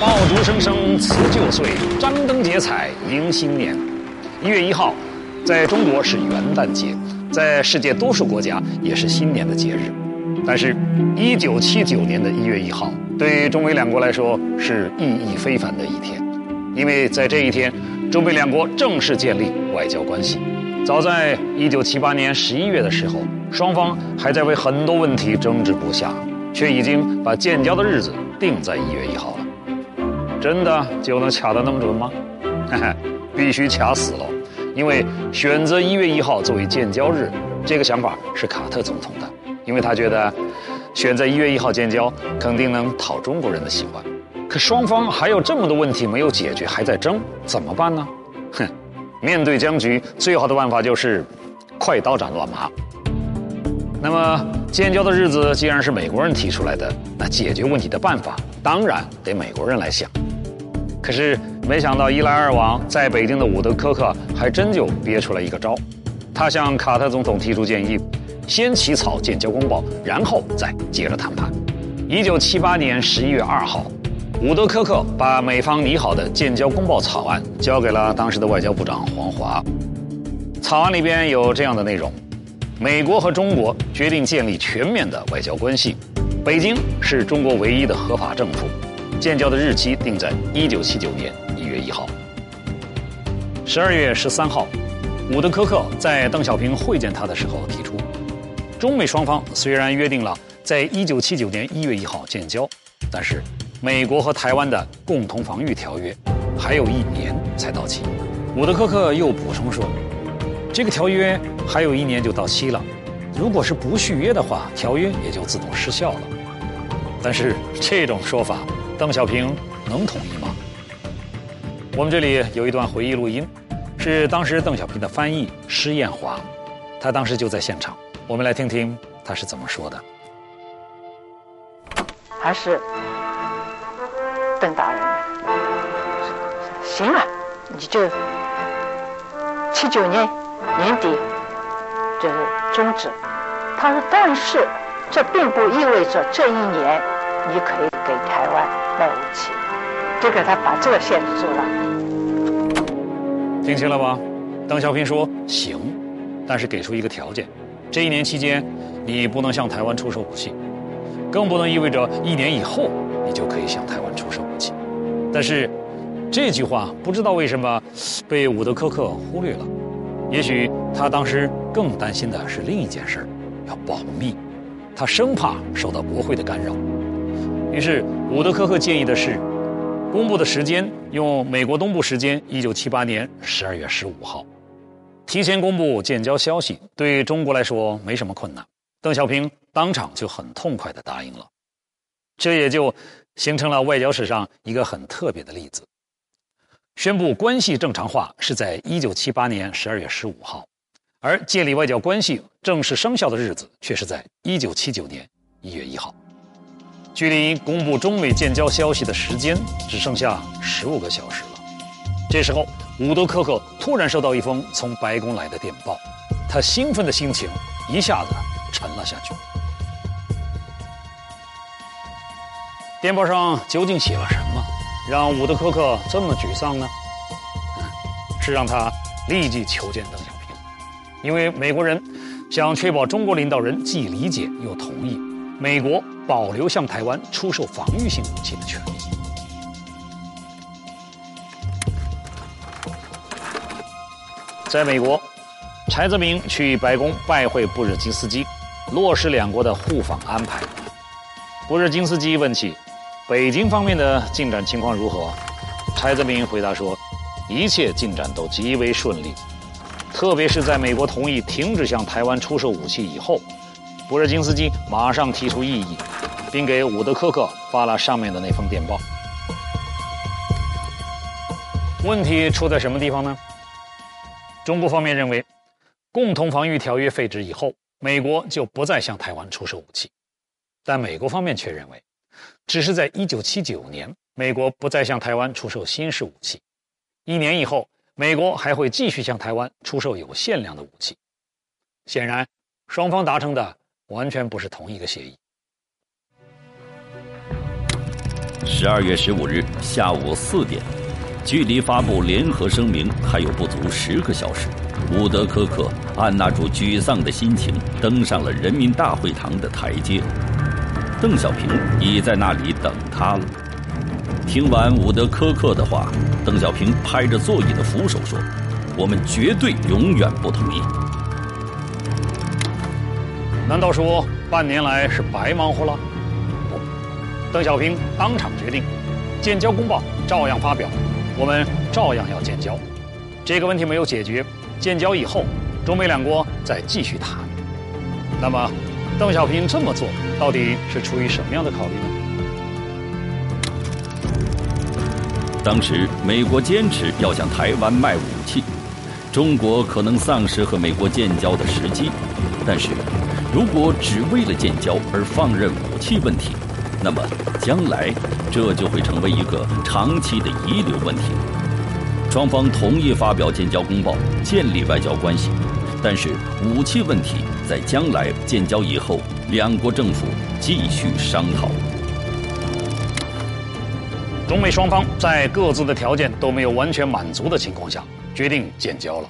爆竹声声辞旧岁，张灯结彩迎新年。一月一号，在中国是元旦节，在世界多数国家也是新年的节日。但是，一九七九年的一月一号，对中美两国来说是意义非凡的一天，因为在这一天，中美两国正式建立外交关系。早在一九七八年十一月的时候，双方还在为很多问题争执不下，却已经把建交的日子定在一月一号了。真的就能卡得那么准吗？嘿嘿，必须卡死了，因为选择一月一号作为建交日，这个想法是卡特总统的，因为他觉得选在一月一号建交肯定能讨中国人的喜欢。可双方还有这么多问题没有解决，还在争，怎么办呢？哼，面对僵局，最好的办法就是快刀斩乱麻。那么建交的日子既然是美国人提出来的，那解决问题的办法当然得美国人来想。可是没想到一来二往，在北京的伍德科克还真就憋出来一个招，他向卡特总统提出建议，先起草建交公报，然后再接着谈判。一九七八年十一月二号，伍德科克把美方拟好的建交公报草案交给了当时的外交部长黄华。草案里边有这样的内容：美国和中国决定建立全面的外交关系，北京是中国唯一的合法政府。建交的日期定在一九七九年一月一号。十二月十三号，伍德科克在邓小平会见他的时候提出，中美双方虽然约定了在一九七九年一月一号建交，但是美国和台湾的共同防御条约还有一年才到期。伍德科克又补充说，这个条约还有一年就到期了，如果是不续约的话，条约也就自动失效了。但是这种说法。邓小平能同意吗？我们这里有一段回忆录音，是当时邓小平的翻译施艳华，他当时就在现场，我们来听听他是怎么说的。还是邓大人，行了，你就七九年年底就是终止。他说，但是这并不意味着这一年你可以给台湾。卖武器，就给他把这个限制住了。听清了吧？邓小平说行，但是给出一个条件：这一年期间，你不能向台湾出售武器，更不能意味着一年以后你就可以向台湾出售武器。但是这句话不知道为什么被伍德科克忽略了。也许他当时更担心的是另一件事儿要保密，他生怕受到国会的干扰。于是，伍德科克建议的是，公布的时间用美国东部时间一九七八年十二月十五号，提前公布建交消息，对中国来说没什么困难。邓小平当场就很痛快地答应了，这也就形成了外交史上一个很特别的例子。宣布关系正常化是在一九七八年十二月十五号，而建立外交关系正式生效的日子却是在一九七九年一月一号。距离公布中美建交消息的时间只剩下十五个小时了。这时候，伍德科克突然收到一封从白宫来的电报，他兴奋的心情一下子沉了下去。电报上究竟写了什么，让伍德科克这么沮丧呢？是让他立即求见邓小平，因为美国人想确保中国领导人既理解又同意美国。保留向台湾出售防御性武器的权利。在美国，柴泽民去白宫拜会布热津斯基，落实两国的互访安排。布热津斯基问起北京方面的进展情况如何，柴泽民回答说，一切进展都极为顺利，特别是在美国同意停止向台湾出售武器以后。博热津斯基马上提出异议，并给伍德科克发了上面的那封电报。问题出在什么地方呢？中国方面认为，共同防御条约废止以后，美国就不再向台湾出售武器；但美国方面却认为，只是在1979年，美国不再向台湾出售新式武器，一年以后，美国还会继续向台湾出售有限量的武器。显然，双方达成的。完全不是同一个协议。十二月十五日下午四点，距离发布联合声明还有不足十个小时。伍德科克按捺住沮丧的心情，登上了人民大会堂的台阶。邓小平已在那里等他了。听完伍德科克的话，邓小平拍着座椅的扶手说：“我们绝对永远不同意。”难道说半年来是白忙活了？不，邓小平当场决定，建交公报照样发表，我们照样要建交。这个问题没有解决。建交以后，中美两国再继续谈。那么，邓小平这么做到底是出于什么样的考虑呢？当时，美国坚持要向台湾卖武器，中国可能丧失和美国建交的时机。但是，如果只为了建交而放任武器问题，那么将来这就会成为一个长期的遗留问题。双方同意发表建交公报，建立外交关系，但是武器问题在将来建交以后，两国政府继续商讨。中美双方在各自的条件都没有完全满足的情况下，决定建交了。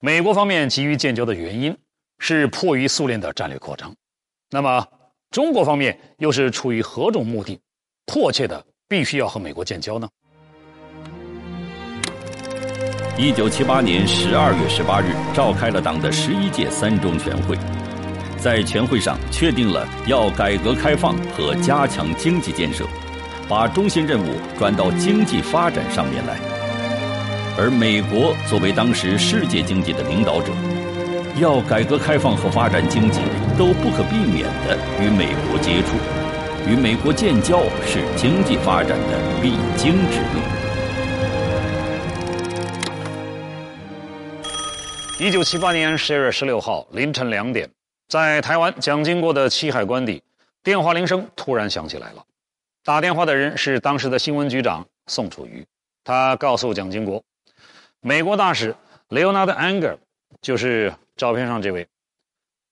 美国方面急于建交的原因是迫于苏联的战略扩张，那么中国方面又是出于何种目的，迫切的必须要和美国建交呢？一九七八年十二月十八日，召开了党的十一届三中全会，在全会上确定了要改革开放和加强经济建设，把中心任务转到经济发展上面来。而美国作为当时世界经济的领导者，要改革开放和发展经济，都不可避免地与美国接触，与美国建交是经济发展的必经之路。一九七八年十二月十六号凌晨两点，在台湾蒋经国的七海关邸，电话铃声突然响起来了。打电话的人是当时的新闻局长宋楚瑜，他告诉蒋经国，美国大使 Leonard Anger，就是照片上这位，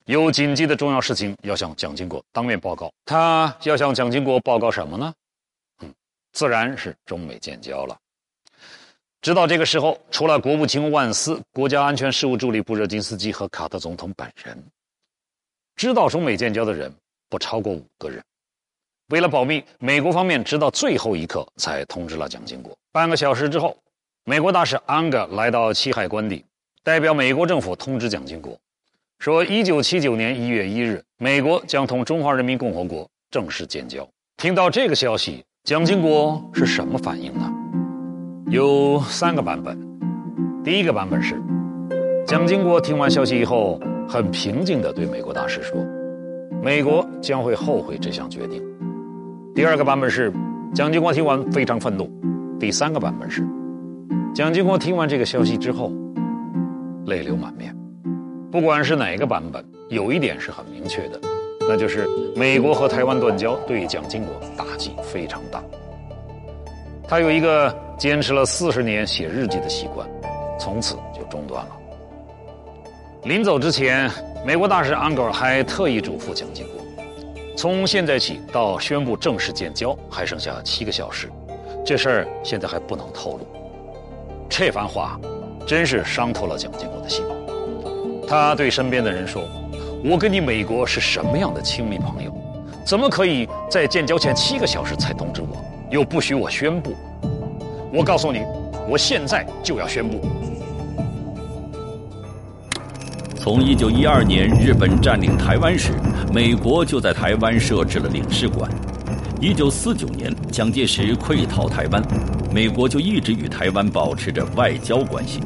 有紧急的重要事情要向蒋经国当面报告。他要向蒋经国报告什么呢？嗯，自然是中美建交了。直到这个时候，除了国务卿万斯、国家安全事务助理布热津斯基和卡特总统本人，知道中美建交的人不超过五个人。为了保密，美国方面直到最后一刻才通知了蒋经国。半个小时之后，美国大使安格来到七海关邸，代表美国政府通知蒋经国，说一九七九年一月一日，美国将同中华人民共和国正式建交。听到这个消息，蒋经国是什么反应呢？有三个版本。第一个版本是，蒋经国听完消息以后，很平静地对美国大使说：“美国将会后悔这项决定。”第二个版本是，蒋经国听完非常愤怒。第三个版本是，蒋经国听完这个消息之后，泪流满面。不管是哪个版本，有一点是很明确的，那就是美国和台湾断交对蒋经国打击非常大。他有一个。坚持了四十年写日记的习惯，从此就中断了。临走之前，美国大使安格尔还特意嘱咐蒋经国：从现在起到宣布正式建交还剩下七个小时，这事儿现在还不能透露。这番话真是伤透了蒋经国的心。他对身边的人说：“我跟你美国是什么样的亲密朋友？怎么可以在建交前七个小时才通知我，又不许我宣布？”我告诉你，我现在就要宣布。从一九一二年日本占领台湾时，美国就在台湾设置了领事馆。一九四九年蒋介石溃逃台湾，美国就一直与台湾保持着外交关系。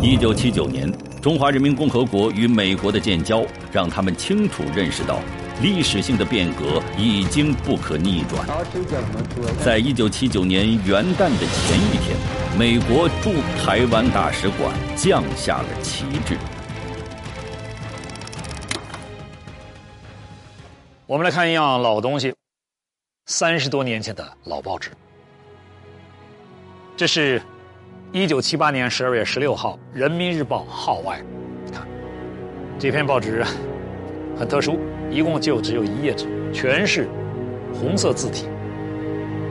一九七九年，中华人民共和国与美国的建交，让他们清楚认识到。历史性的变革已经不可逆转。在一九七九年元旦的前一天，美国驻台湾大使馆降下了旗帜。我们来看一样老东西，三十多年前的老报纸。这是一九七八年十二月十六号《人民日报》号外，看这篇报纸很特殊。一共就只有一页纸。全是红色字体。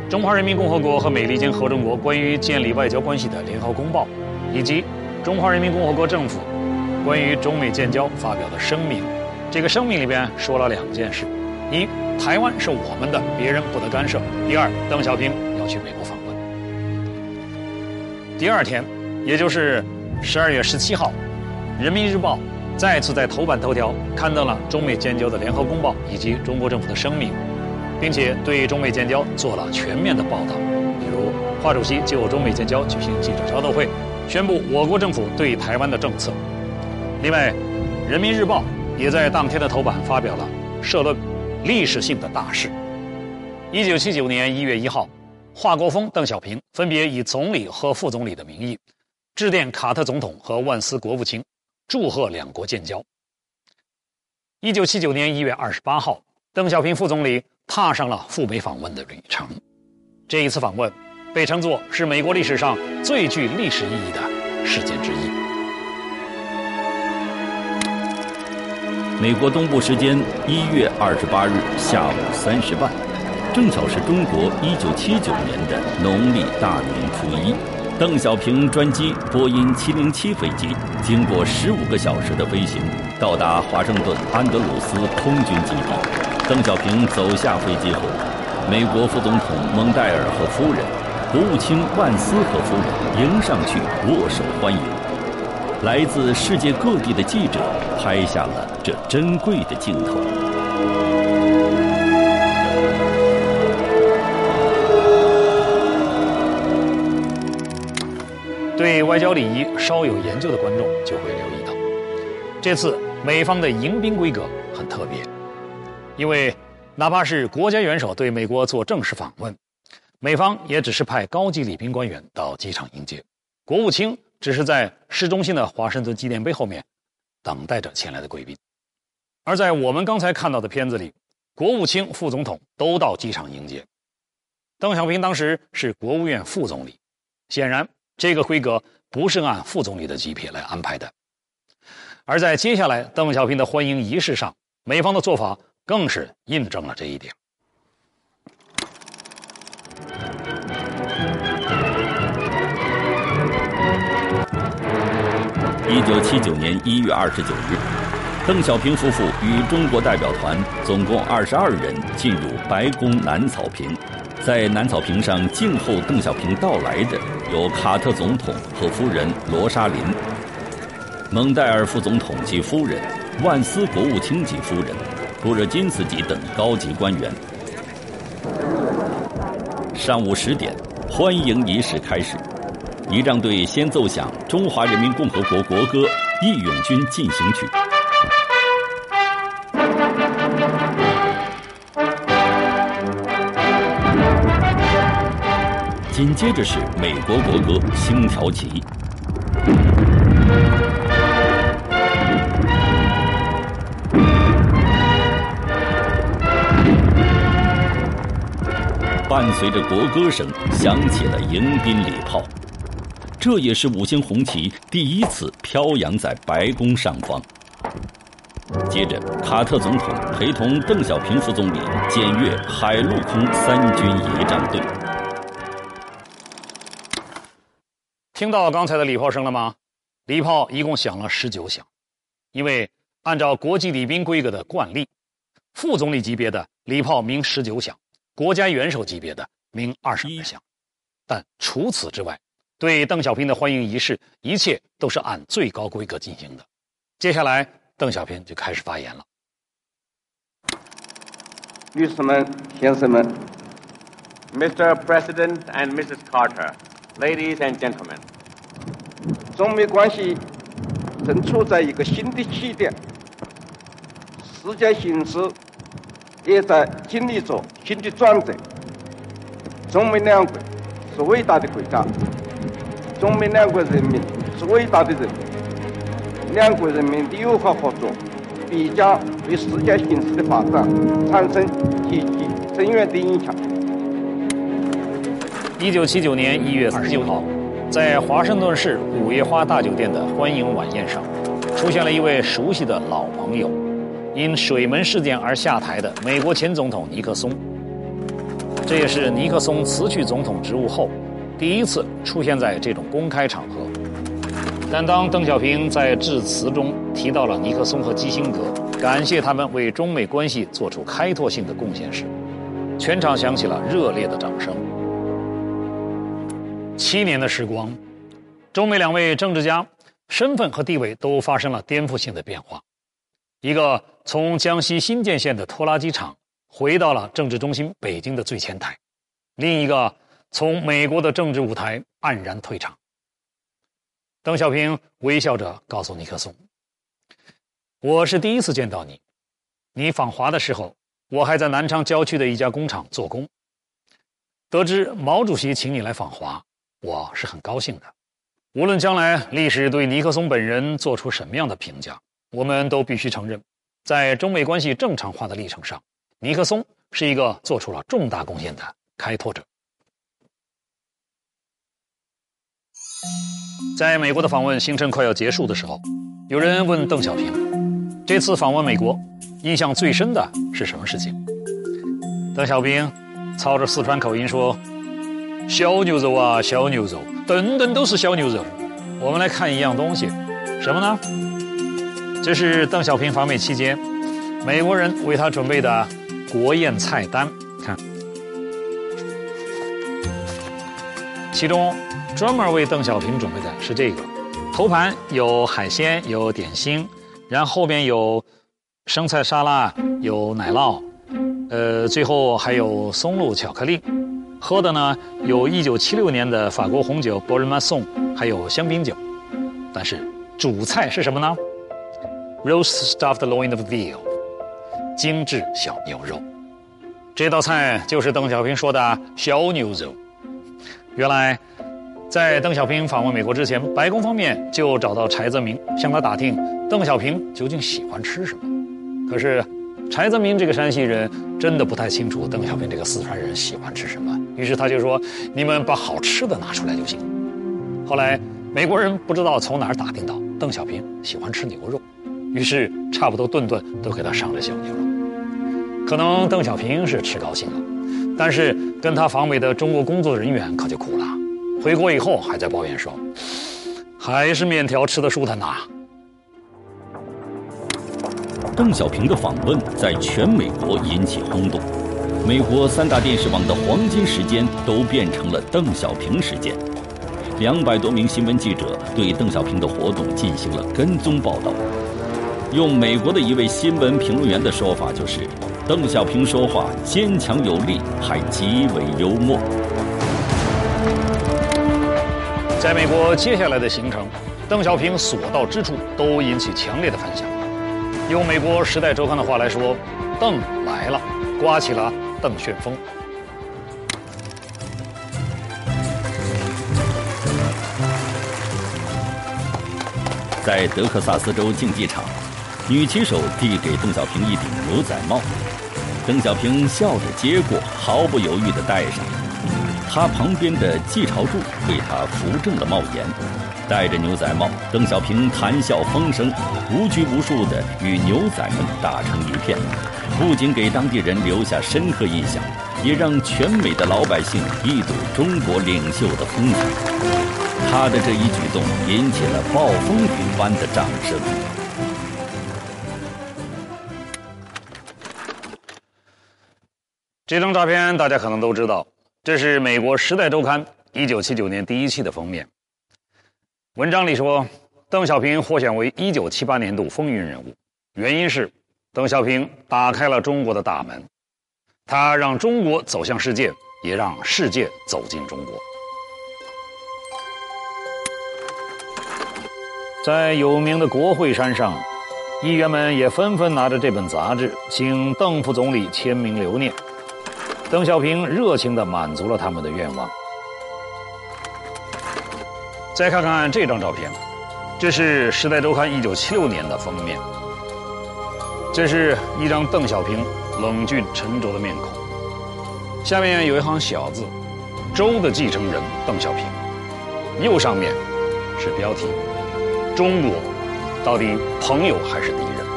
中华人民共和国和美利坚合众国关于建立外交关系的联合公报，以及中华人民共和国政府关于中美建交发表的声明。这个声明里边说了两件事：一，台湾是我们的，别人不得干涉；第二，邓小平要去美国访问。第二天，也就是十二月十七号，《人民日报》再次在头版头条刊登了中美建交的联合公报以及中国政府的声明，并且对中美建交做了全面的报道。比如，华主席就中美建交举行记者招待会，宣布我国政府对台湾的政策。另外，《人民日报》也在当天的头版发表了社论：“历史性的大事。”一九七九年一月一号。华国锋、邓小平分别以总理和副总理的名义，致电卡特总统和万斯国务卿，祝贺两国建交。一九七九年一月二十八号，邓小平副总理踏上了赴美访问的旅程。这一次访问被称作是美国历史上最具历史意义的事件之一。美国东部时间一月二十八日下午三时半。正巧是中国一九七九年的农历大年初一，邓小平专机波音七零七飞机经过十五个小时的飞行，到达华盛顿安德鲁斯空军基地。邓小平走下飞机后，美国副总统蒙代尔和夫人、国务卿万斯和夫人迎上去握手欢迎。来自世界各地的记者拍下了这珍贵的镜头。对外交礼仪稍有研究的观众就会留意到，这次美方的迎宾规格很特别，因为哪怕是国家元首对美国做正式访问，美方也只是派高级礼宾官员到机场迎接，国务卿只是在市中心的华盛顿纪念碑后面等待着前来的贵宾，而在我们刚才看到的片子里，国务卿、副总统都到机场迎接，邓小平当时是国务院副总理，显然。这个规格不是按副总理的级别来安排的，而在接下来邓小平的欢迎仪式上，美方的做法更是印证了这一点。一九七九年一月二十九日，邓小平夫妇与中国代表团总共二十二人进入白宫南草坪。在南草坪上静候邓小平到来的有卡特总统和夫人罗莎琳、蒙代尔副总统及夫人、万斯国务卿及夫人、布热津斯基等高级官员。上午十点，欢迎仪式开始，仪仗队先奏响《中华人民共和国国歌·义勇军进行曲》。紧接着是美国国歌《星条旗》，伴随着国歌声，响起了迎宾礼炮。这也是五星红旗第一次飘扬在白宫上方。接着，卡特总统陪同邓小平副总理检阅海陆空三军仪仗队。听到刚才的礼炮声了吗？礼炮一共响了十九响，因为按照国际礼宾规格的惯例，副总理级别的礼炮鸣十九响，国家元首级别的鸣二十一响。但除此之外，对邓小平的欢迎仪式，一切都是按最高规格进行的。接下来，邓小平就开始发言了。女士们、先生们，Mr. President and Mrs. Carter。Ladies and gentlemen，中美关系正处在一个新的起点，世界形势也在经历着新的转折。中美两国是伟大的国家，中美两国人民是伟大的人民，两国人民的友好合作必将对世界形势的发展产生积极深远的影响。一九七九年一月二十九号，在华盛顿市五月花大酒店的欢迎晚宴上，出现了一位熟悉的老朋友，因水门事件而下台的美国前总统尼克松。这也是尼克松辞去总统职务后第一次出现在这种公开场合。但当邓小平在致辞中提到了尼克松和基辛格，感谢他们为中美关系做出开拓性的贡献时，全场响起了热烈的掌声。七年的时光，中美两位政治家身份和地位都发生了颠覆性的变化。一个从江西新建县的拖拉机厂回到了政治中心北京的最前台，另一个从美国的政治舞台黯然退场。邓小平微笑着告诉尼克松：“我是第一次见到你，你访华的时候，我还在南昌郊区的一家工厂做工。得知毛主席请你来访华，我是很高兴的。无论将来历史对尼克松本人做出什么样的评价。”我们都必须承认，在中美关系正常化的历程上，尼克松是一个做出了重大贡献的开拓者。在美国的访问行程快要结束的时候，有人问邓小平：“这次访问美国，印象最深的是什么事情？”邓小平操着四川口音说：“小牛肉啊，小牛肉，等等都是小牛肉。”我们来看一样东西，什么呢？这是邓小平访美期间，美国人为他准备的国宴菜单。看，其中专门为邓小平准备的是这个：头盘有海鲜，有点心，然后后边有生菜沙拉，有奶酪，呃，最后还有松露巧克力。喝的呢，有一九七六年的法国红酒 b o r m a s s o n 还有香槟酒。但是主菜是什么呢？Roast stuffed loin of veal，精致小牛肉。这道菜就是邓小平说的小牛肉。原来，在邓小平访问美国之前，白宫方面就找到柴泽民，向他打听邓小平究竟喜欢吃什么。可是，柴泽民这个山西人真的不太清楚邓小平这个四川人喜欢吃什么。于是他就说：“你们把好吃的拿出来就行。”后来，美国人不知道从哪儿打听到邓小平喜欢吃牛肉。于是，差不多顿顿都给他上了小牛肉。可能邓小平是吃高兴了，但是跟他访美的中国工作人员可就苦了。回国以后还在抱怨说：“还是面条吃的舒坦呐。”邓小平的访问在全美国引起轰动，美国三大电视网的黄金时间都变成了邓小平时间。两百多名新闻记者对邓小平的活动进行了跟踪报道。用美国的一位新闻评论员的说法，就是邓小平说话坚强有力，还极为幽默。在美国接下来的行程，邓小平所到之处都引起强烈的反响。用美国《时代周刊》的话来说，“邓来了，刮起了邓旋风。”在德克萨斯州竞技场。女骑手递给邓小平一顶牛仔帽，邓小平笑着接过，毫不犹豫地戴上。他旁边的季朝柱为他扶正了帽檐，戴着牛仔帽，邓小平谈笑风生，无拘无束地与牛仔们打成一片，不仅给当地人留下深刻印象，也让全美的老百姓一睹中国领袖的风采。他的这一举动引起了暴风雨般的掌声。这张照片大家可能都知道，这是美国《时代周刊》一九七九年第一期的封面。文章里说，邓小平获选为一九七八年度风云人物，原因是邓小平打开了中国的大门，他让中国走向世界，也让世界走进中国。在有名的国会山上，议员们也纷纷拿着这本杂志，请邓副总理签名留念。邓小平热情地满足了他们的愿望。再看看这张照片，这是《时代周刊》1976年的封面。这是一张邓小平冷峻沉着的面孔，下面有一行小字：“周的继承人邓小平。”右上面是标题：“中国到底朋友还是敌人？”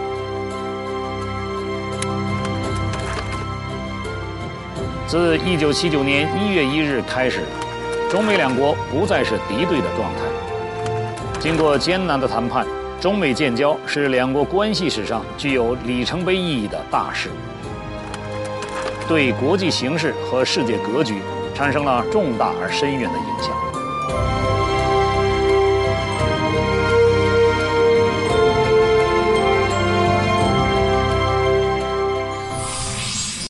自1979年1月1日开始，中美两国不再是敌对的状态。经过艰难的谈判，中美建交是两国关系史上具有里程碑意义的大事，对国际形势和世界格局产生了重大而深远的影响。